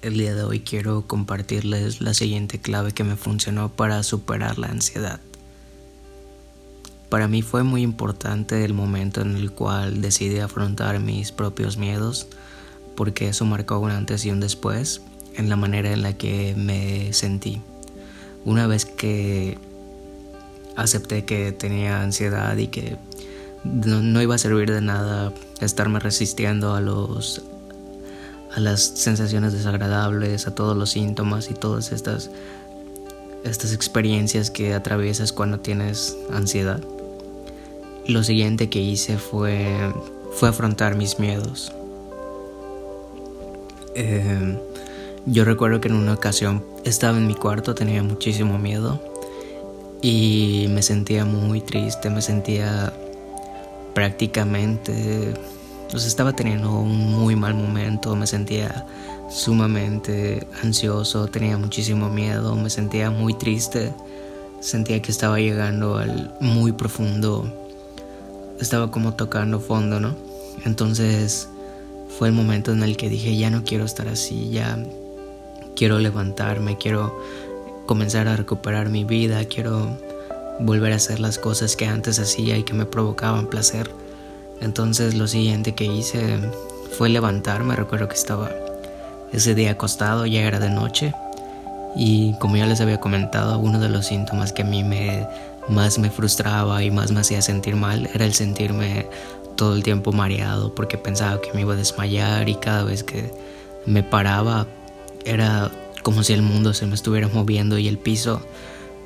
el día de hoy quiero compartirles la siguiente clave que me funcionó para superar la ansiedad. Para mí fue muy importante el momento en el cual decidí afrontar mis propios miedos, porque eso marcó un antes y un después en la manera en la que me sentí. Una vez que acepté que tenía ansiedad y que no, iba a servir de nada estarme resistiendo a los a las sensaciones desagradables, a todos los síntomas y todas estas estas experiencias que atraviesas cuando tienes ansiedad. Lo siguiente que hice fue fue afrontar mis miedos. Eh, yo recuerdo que en una ocasión estaba en mi cuarto, tenía muchísimo miedo y me sentía muy triste, me sentía prácticamente, pues estaba teniendo un muy mal momento, me sentía sumamente ansioso, tenía muchísimo miedo, me sentía muy triste, sentía que estaba llegando al muy profundo, estaba como tocando fondo, ¿no? Entonces fue el momento en el que dije, ya no quiero estar así, ya quiero levantarme, quiero comenzar a recuperar mi vida, quiero volver a hacer las cosas que antes hacía y que me provocaban placer. Entonces lo siguiente que hice fue levantarme, recuerdo que estaba ese día acostado, ya era de noche. Y como ya les había comentado, uno de los síntomas que a mí me más me frustraba y más me hacía sentir mal era el sentirme todo el tiempo mareado porque pensaba que me iba a desmayar y cada vez que me paraba era como si el mundo se me estuviera moviendo y el piso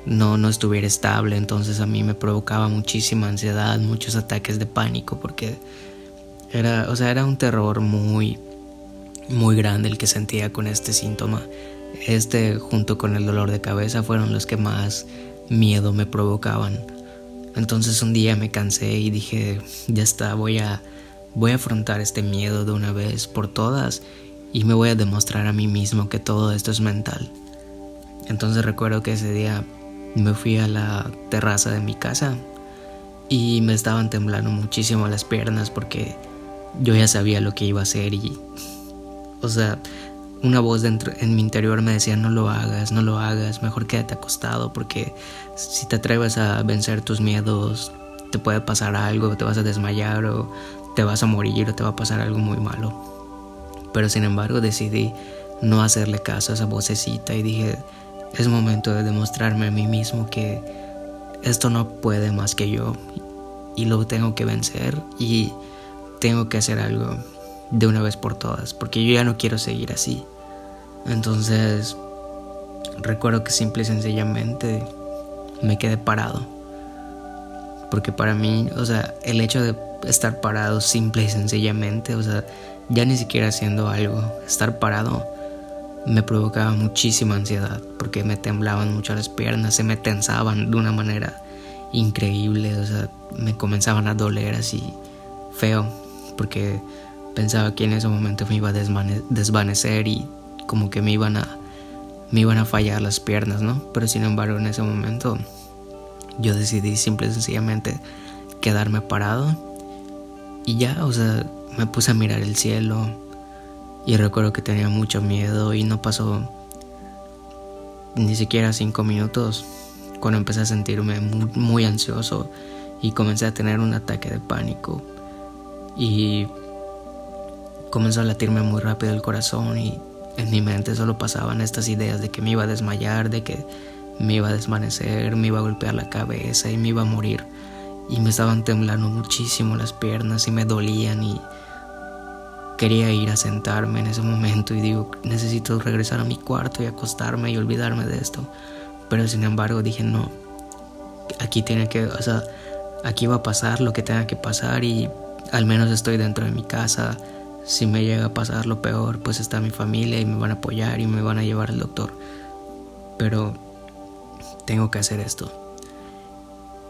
no, no estuviera estable. Entonces a mí me provocaba muchísima ansiedad, muchos ataques de pánico porque era, o sea, era un terror muy, muy grande el que sentía con este síntoma. Este junto con el dolor de cabeza fueron los que más miedo me provocaban. Entonces un día me cansé y dije, ya está, voy a voy a afrontar este miedo de una vez por todas y me voy a demostrar a mí mismo que todo esto es mental. Entonces recuerdo que ese día me fui a la terraza de mi casa y me estaban temblando muchísimo las piernas porque yo ya sabía lo que iba a hacer y, o sea, una voz dentro en mi interior me decía no lo hagas, no lo hagas, mejor quédate acostado porque si te atreves a vencer tus miedos te puede pasar algo, te vas a desmayar o te vas a morir o te va a pasar algo muy malo. Pero sin embargo decidí no hacerle caso a esa vocecita y dije, es momento de demostrarme a mí mismo que esto no puede más que yo y lo tengo que vencer y tengo que hacer algo de una vez por todas porque yo ya no quiero seguir así. Entonces recuerdo que simple y sencillamente me quedé parado. Porque para mí, o sea, el hecho de estar parado simple y sencillamente, o sea, ya ni siquiera haciendo algo, estar parado me provocaba muchísima ansiedad porque me temblaban mucho las piernas, se me tensaban de una manera increíble, o sea, me comenzaban a doler así feo porque pensaba que en ese momento me iba a desvanecer y como que me iban a me iban a fallar las piernas, ¿no? Pero sin embargo, en ese momento yo decidí simple y sencillamente quedarme parado y ya, o sea, me puse a mirar el cielo y recuerdo que tenía mucho miedo y no pasó ni siquiera cinco minutos cuando empecé a sentirme muy, ansioso y comencé a tener un ataque de pánico y comenzó a latirme muy rápido el corazón y en mi mente solo pasaban estas ideas de que me iba a desmayar, de que me iba a desvanecer, me iba a golpear la cabeza y me iba a morir. Y me estaban temblando muchísimo las piernas y me dolían y Quería ir a sentarme en ese momento y digo, necesito regresar a mi cuarto y acostarme y olvidarme de esto. Pero sin embargo dije, no, aquí tiene que, o sea, aquí va a pasar lo que tenga que pasar y al menos estoy dentro de mi casa. Si me llega a pasar lo peor, pues está mi familia y me van a apoyar y me van a llevar al doctor. Pero tengo que hacer esto.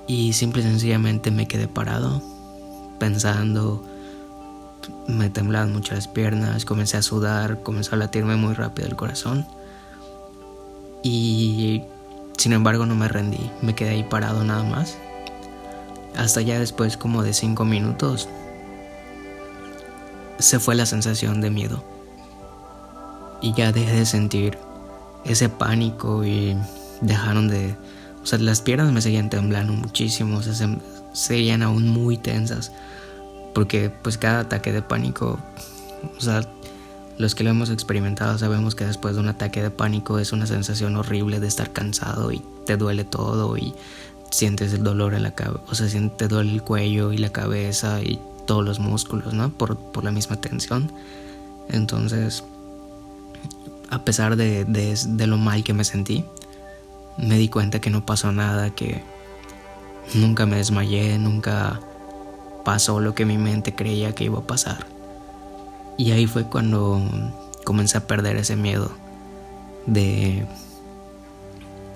Y simple y sencillamente me quedé parado, pensando, me temblaban mucho las piernas, comencé a sudar, comenzó a latirme muy rápido el corazón. Y sin embargo no me rendí, me quedé ahí parado nada más. Hasta ya después como de cinco minutos se fue la sensación de miedo. y ya dejé de sentir ese pánico y dejaron de... O sea, las piernas me seguían temblando muchísimo, se, seguían aún muy tensas, porque pues cada ataque de pánico, o sea, los que lo hemos experimentado sabemos que después de un ataque de pánico es una sensación horrible de estar cansado y te duele todo y sientes el dolor en la cabeza, o sea, te duele el cuello y la cabeza y todos los músculos, ¿no? Por, por la misma tensión. Entonces, a pesar de, de, lo mal que me sentí, me di cuenta que no pasó nada, que nunca me desmayé, nunca pasó lo que mi mente creía que iba a pasar. Y ahí fue cuando comencé a perder ese miedo de,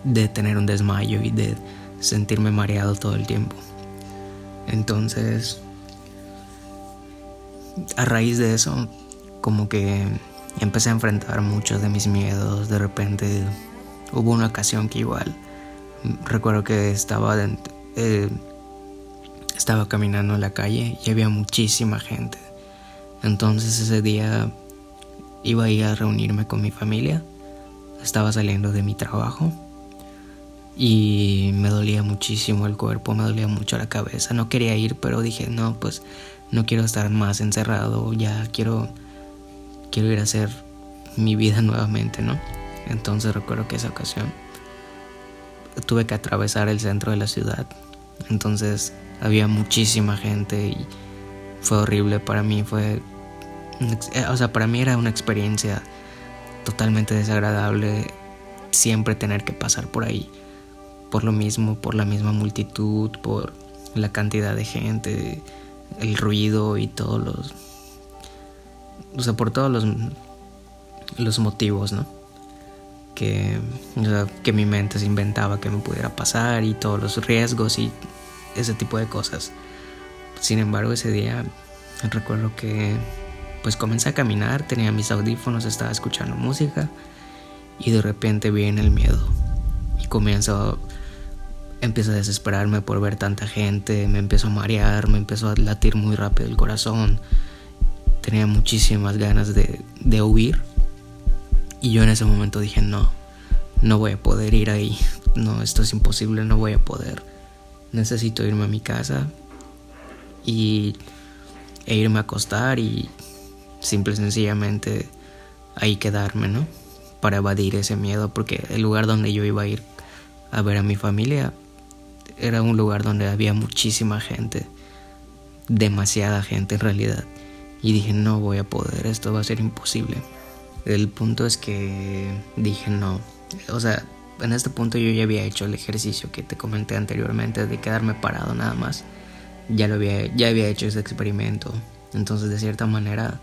de tener un desmayo y de sentirme mareado todo el tiempo. Entonces, a raíz de eso, como que empecé a enfrentar muchos de mis miedos. De repente hubo una ocasión que igual recuerdo que estaba eh, estaba caminando en la calle y había muchísima gente. Entonces ese día iba a ir a reunirme con mi familia. Estaba saliendo de mi trabajo y me dolía muchísimo el cuerpo, me dolía mucho la cabeza. No quería ir, pero dije, no, pues no quiero estar más encerrado, ya quiero quiero ir a hacer mi vida nuevamente, ¿no? Entonces recuerdo que esa ocasión tuve que atravesar el centro de la ciudad. Entonces había muchísima gente y fue horrible para mí, fue o sea, para mí era una experiencia totalmente desagradable siempre tener que pasar por ahí. Por lo mismo, por la misma multitud, por la cantidad de gente, el ruido y todos los o sea, por todos los, los motivos, ¿no? Que, que mi mente se inventaba que me pudiera pasar y todos los riesgos y ese tipo de cosas. Sin embargo, ese día recuerdo que pues comencé a caminar, tenía mis audífonos, estaba escuchando música y de repente viene el miedo y comienzo empiezo a desesperarme por ver tanta gente, me empiezo a marear, me empezó a latir muy rápido el corazón, tenía muchísimas ganas de, de huir. Y yo en ese momento dije, no, no voy a poder ir ahí. No, esto es imposible, no voy a poder. Necesito irme a mi casa y, e irme a acostar y simple y sencillamente ahí quedarme, ¿no? Para evadir ese miedo, porque el lugar donde yo iba a ir a ver a mi familia era un lugar donde había muchísima gente, demasiada gente en realidad. Y dije, no voy a poder, esto va a ser imposible. El punto es que dije, no. O sea, en este punto yo ya había hecho el ejercicio que te comenté anteriormente de quedarme parado nada más. Ya, lo había, ya había hecho ese experimento. Entonces, de cierta manera,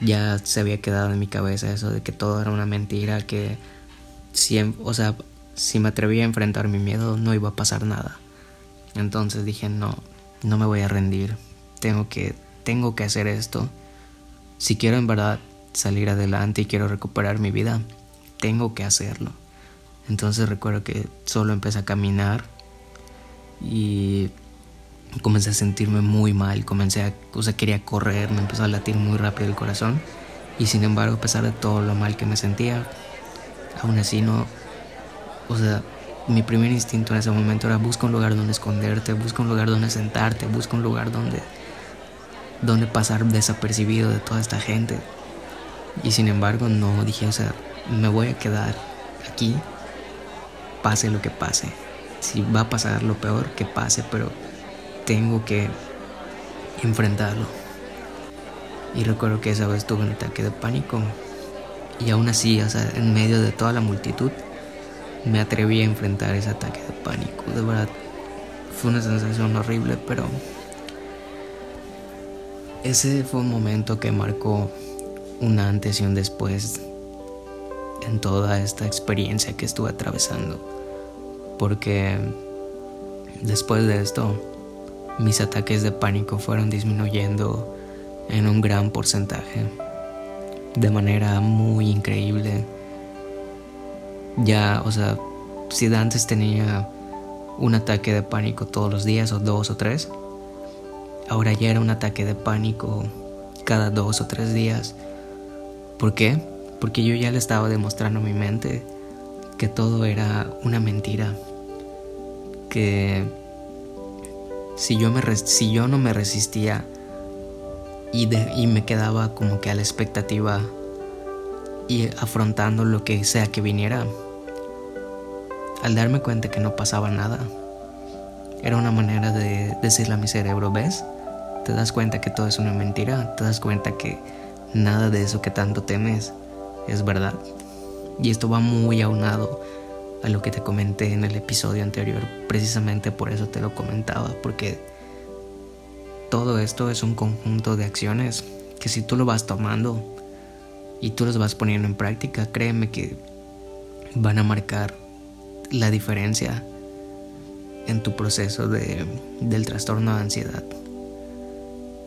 ya se había quedado en mi cabeza eso de que todo era una mentira, que siempre, o sea, si me atrevía a enfrentar mi miedo, no iba a pasar nada. Entonces dije, no, no me voy a rendir. Tengo que tengo que hacer esto. Si quiero en verdad salir adelante y quiero recuperar mi vida, tengo que hacerlo. Entonces recuerdo que solo empecé a caminar y comencé a sentirme muy mal, comencé a, o sea, quería correr, me empezó a latir muy rápido el corazón y sin embargo, a pesar de todo lo mal que me sentía, aún así no, o sea, mi primer instinto en ese momento era busca un lugar donde esconderte, busca un lugar donde sentarte, busca un lugar donde donde pasar desapercibido de toda esta gente. Y sin embargo no dije, o sea, me voy a quedar aquí, pase lo que pase. Si va a pasar lo peor, que pase, pero tengo que enfrentarlo. Y recuerdo que esa vez tuve un ataque de pánico. Y aún así, o sea, en medio de toda la multitud, me atreví a enfrentar ese ataque de pánico. De verdad, fue una sensación horrible, pero ese fue un momento que marcó un antes y un después en toda esta experiencia que estuve atravesando. Porque después de esto, mis ataques de pánico fueron disminuyendo en un gran porcentaje. De manera muy increíble. Ya, o sea, si antes tenía un ataque de pánico todos los días o dos o tres, Ahora ya era un ataque de pánico cada dos o tres días. ¿Por qué? Porque yo ya le estaba demostrando a mi mente que todo era una mentira. Que si yo, me si yo no me resistía y, y me quedaba como que a la expectativa y afrontando lo que sea que viniera, al darme cuenta que no pasaba nada, era una manera de decirle a mi cerebro, ¿ves? Te das cuenta que todo es una mentira, te das cuenta que nada de eso que tanto temes es verdad. Y esto va muy aunado a lo que te comenté en el episodio anterior, precisamente por eso te lo comentaba, porque todo esto es un conjunto de acciones que si tú lo vas tomando y tú los vas poniendo en práctica, créeme que van a marcar la diferencia en tu proceso de, del trastorno de ansiedad.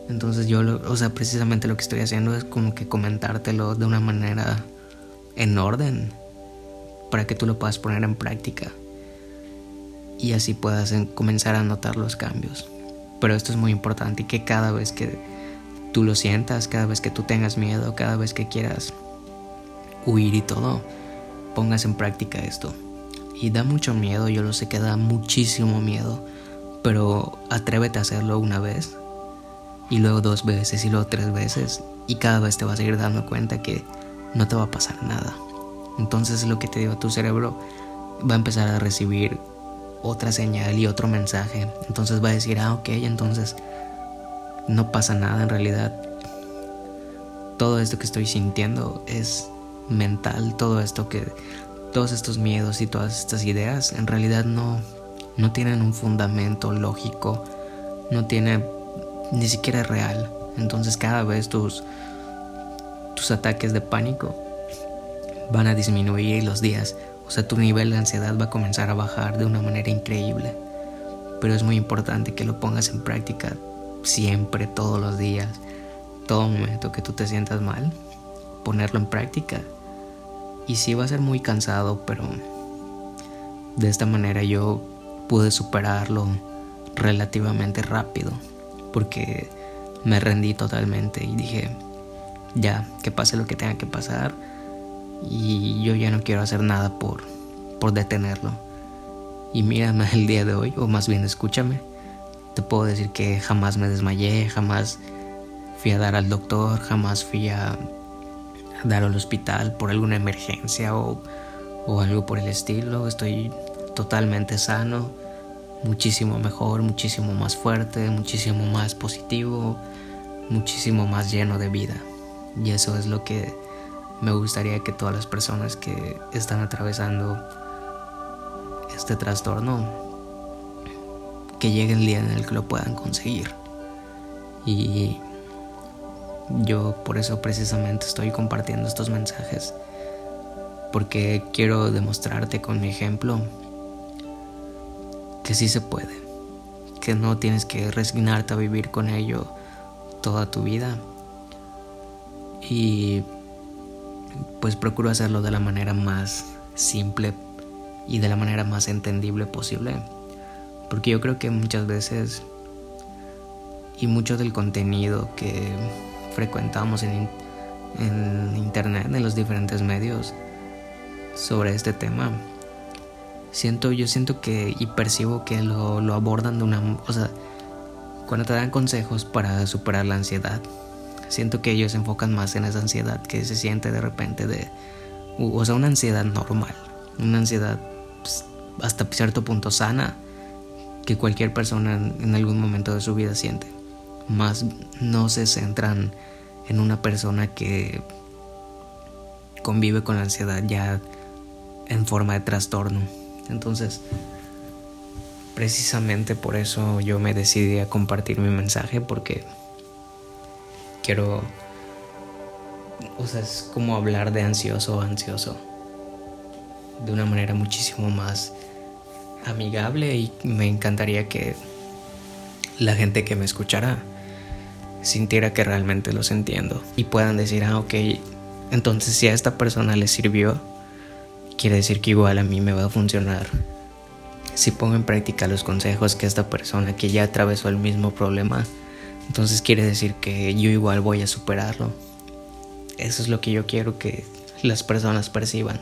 Entonces yo, o sea, precisamente lo que estoy haciendo es como que comentártelo de una manera en orden para que tú lo puedas poner en práctica y así puedas comenzar a notar los cambios. Pero esto es muy importante y que cada vez que tú lo sientas, cada vez que tú tengas miedo, cada vez que quieras huir y todo, pongas en práctica esto. Y da mucho miedo, yo lo sé que da muchísimo miedo, pero atrévete a hacerlo una vez y luego dos veces y luego tres veces y cada vez te vas a ir dando cuenta que no te va a pasar nada. Entonces lo que te digo, tu cerebro va a empezar a recibir otra señal y otro mensaje. Entonces va a decir, ah, ok, entonces no pasa nada en realidad. Todo esto que estoy sintiendo es mental, todo esto que, todos estos miedos y todas estas ideas en realidad no, no tienen un fundamento lógico, no tiene ni siquiera es real. Entonces cada vez tus, tus ataques de pánico van a disminuir los días. O sea, tu nivel de ansiedad va a comenzar a bajar de una manera increíble. Pero es muy importante que lo pongas en práctica siempre, todos los días, todo momento que tú te sientas mal, ponerlo en práctica. Y sí va a ser muy cansado, pero de esta manera yo pude superarlo relativamente rápido porque me rendí totalmente y dije, ya, que pase lo que tenga que pasar y yo ya no quiero hacer nada por, por detenerlo. Y mírame el día de hoy, o más bien escúchame, te puedo decir que jamás me desmayé, jamás fui a dar al doctor, jamás fui a, dar al hospital por alguna emergencia o, o algo por el estilo. Estoy totalmente sano muchísimo mejor, muchísimo más fuerte, muchísimo más positivo, muchísimo más lleno de vida. Y eso es lo que me gustaría que todas las personas que están atravesando este trastorno, que llegue el día en el que lo puedan conseguir. Y yo por eso precisamente estoy compartiendo estos mensajes, porque quiero demostrarte con mi ejemplo que sí se puede, que no tienes que resignarte a vivir con ello toda tu vida. Y pues procuro hacerlo de la manera más simple y de la manera más entendible posible. Porque yo creo que muchas veces y mucho del contenido que frecuentamos en, en internet, en los diferentes medios sobre este tema, siento, yo siento que y percibo que lo, abordan de una, o sea, cuando te dan consejos para superar la ansiedad, siento que ellos se enfocan más en esa ansiedad que se siente de repente de, o sea, una ansiedad normal, una ansiedad pues, hasta cierto punto sana que cualquier persona en algún momento de su vida siente. Más no se centran en una persona que convive con la ansiedad ya en forma de trastorno. Entonces, precisamente por eso yo me decidí a compartir mi mensaje porque quiero, o sea, es como hablar de ansioso ansioso de una manera muchísimo más amigable y me encantaría que la gente que me escuchara sintiera que realmente los entiendo y puedan decir, ah, ok, entonces si a esta persona le sirvió, quiere decir que igual a mí me va a funcionar. Si pongo en práctica los consejos que esta persona que ya atravesó el mismo problema, entonces quiere decir que yo igual voy a superarlo. Eso es lo que yo quiero que las personas perciban.